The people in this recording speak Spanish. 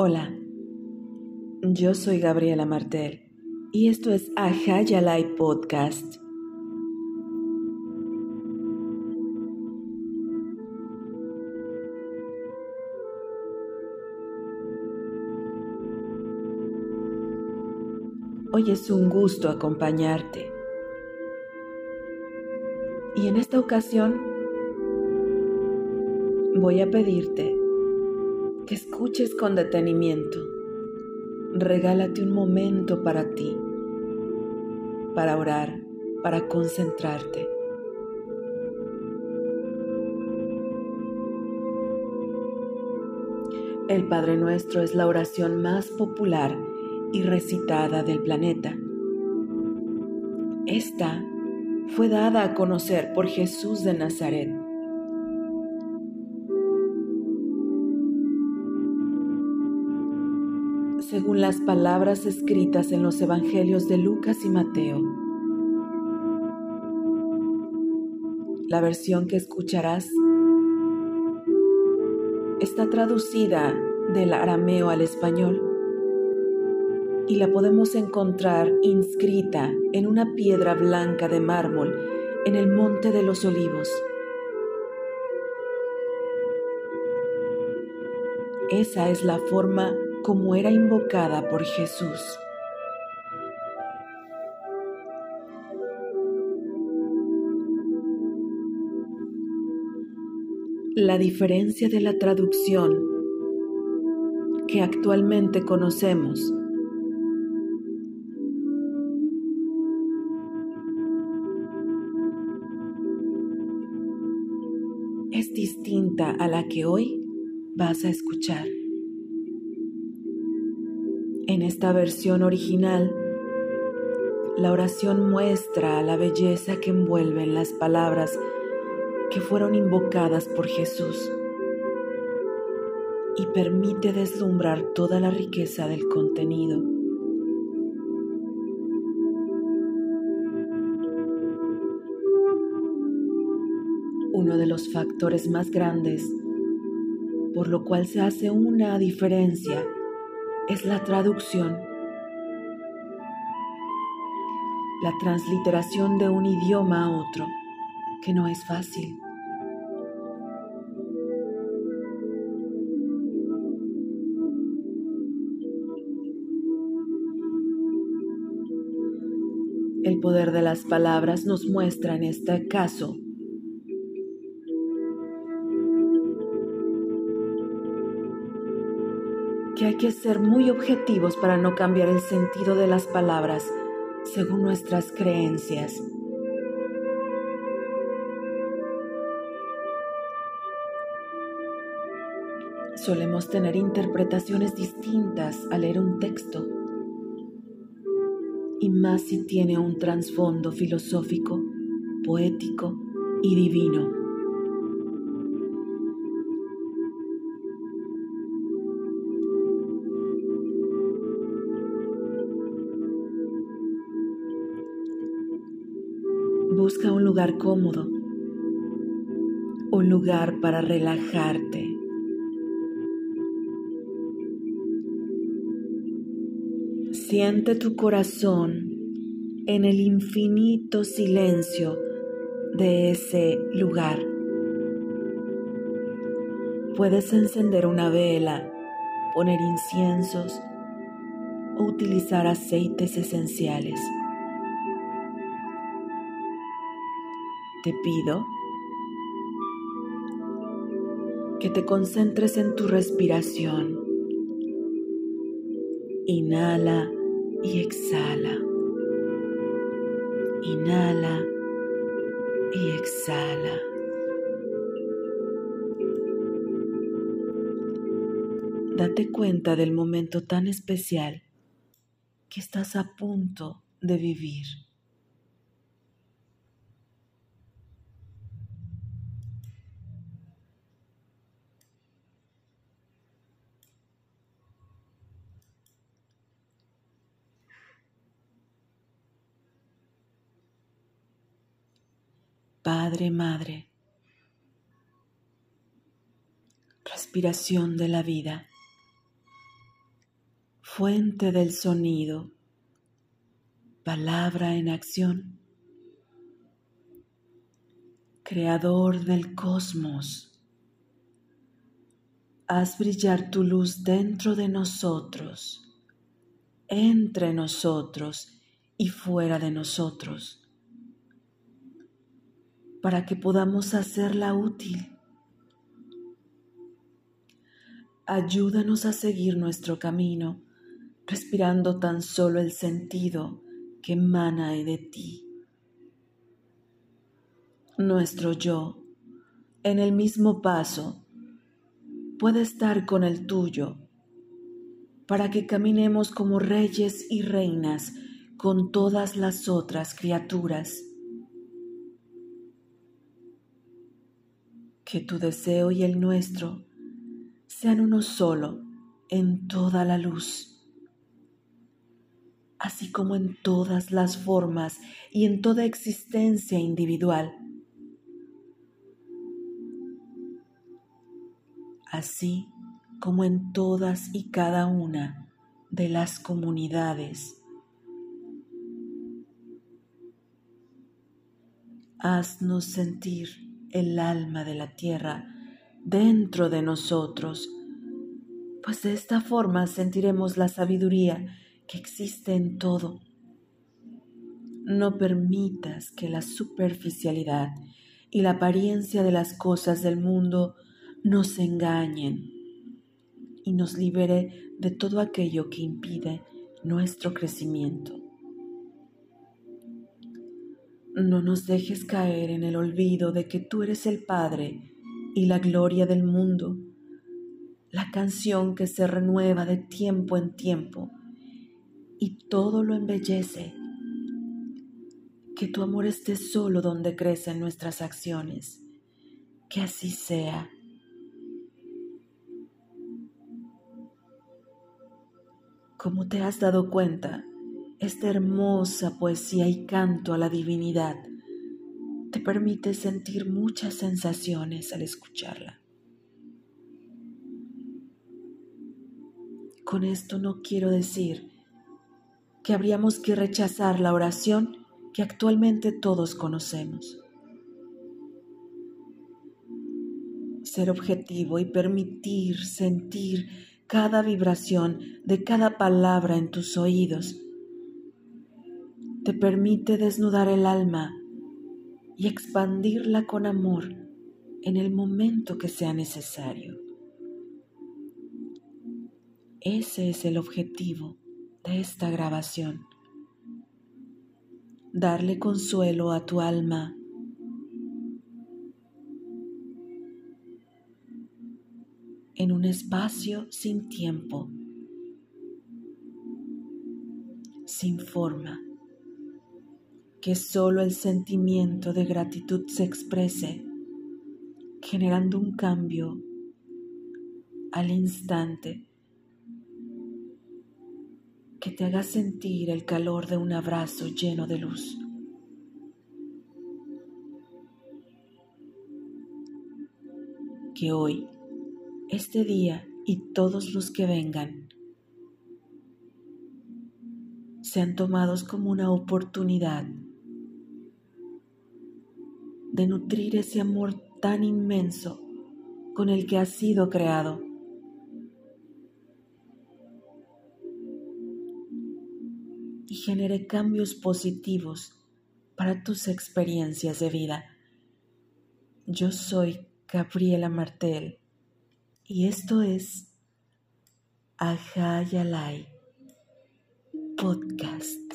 Hola, yo soy Gabriela Martel y esto es Ajayalai Podcast. Hoy es un gusto acompañarte. Y en esta ocasión voy a pedirte que escuches con detenimiento. Regálate un momento para ti, para orar, para concentrarte. El Padre Nuestro es la oración más popular y recitada del planeta. Esta fue dada a conocer por Jesús de Nazaret las palabras escritas en los Evangelios de Lucas y Mateo. La versión que escucharás está traducida del arameo al español y la podemos encontrar inscrita en una piedra blanca de mármol en el Monte de los Olivos. Esa es la forma como era invocada por Jesús. La diferencia de la traducción que actualmente conocemos es distinta a la que hoy vas a escuchar. En esta versión original, la oración muestra la belleza que envuelven las palabras que fueron invocadas por Jesús y permite deslumbrar toda la riqueza del contenido. Uno de los factores más grandes por lo cual se hace una diferencia es la traducción, la transliteración de un idioma a otro, que no es fácil. El poder de las palabras nos muestra en este caso que hay que ser muy objetivos para no cambiar el sentido de las palabras según nuestras creencias. Solemos tener interpretaciones distintas al leer un texto, y más si tiene un trasfondo filosófico, poético y divino. Busca un lugar cómodo, un lugar para relajarte. Siente tu corazón en el infinito silencio de ese lugar. Puedes encender una vela, poner inciensos o utilizar aceites esenciales. Te pido que te concentres en tu respiración. Inhala y exhala. Inhala y exhala. Date cuenta del momento tan especial que estás a punto de vivir. Padre, Madre. Respiración de la vida. fuente del sonido, palabra en acción, creador del cosmos. Haz brillar tu luz dentro de nosotros, entre nosotros y fuera de nosotros, para que podamos hacerla útil. Ayúdanos a seguir nuestro camino respirando tan solo el sentido que emana de ti. Nuestro yo, en el mismo paso, puede estar con el tuyo, para que caminemos como reyes y reinas con todas las otras criaturas. Que tu deseo y el nuestro sean uno solo en toda la luz así como en todas las formas y en toda existencia individual. Así como en todas y cada una de las comunidades. Haznos sentir el alma de la tierra dentro de nosotros, pues de esta forma sentiremos la sabiduría que existe en todo. No permitas que la superficialidad y la apariencia de las cosas del mundo nos engañen y nos libere de todo aquello que impide nuestro crecimiento. No nos dejes caer en el olvido de que tú eres el Padre y la gloria del mundo, la canción que se renueva de tiempo en tiempo y todo lo embellece. Que tu amor esté solo donde crecen nuestras acciones. Que así sea. Como te has dado cuenta, esta hermosa poesía y canto a la divinidad te permite sentir muchas sensaciones al escucharla. Con esto no quiero decir que habríamos que rechazar la oración que actualmente todos conocemos. Ser objetivo y permitir sentir cada vibración de cada palabra en tus oídos te permite desnudar el alma y expandirla con amor en el momento que sea necesario. Ese es el objetivo de esta grabación. Darle consuelo a tu alma. en un espacio sin tiempo, sin forma, que solo el sentimiento de gratitud se exprese, generando un cambio al instante que te haga sentir el calor de un abrazo lleno de luz. Que hoy, este día y todos los que vengan sean tomados como una oportunidad de nutrir ese amor tan inmenso con el que has sido creado y genere cambios positivos para tus experiencias de vida. Yo soy Gabriela Martel y esto es Ajayalai Podcast.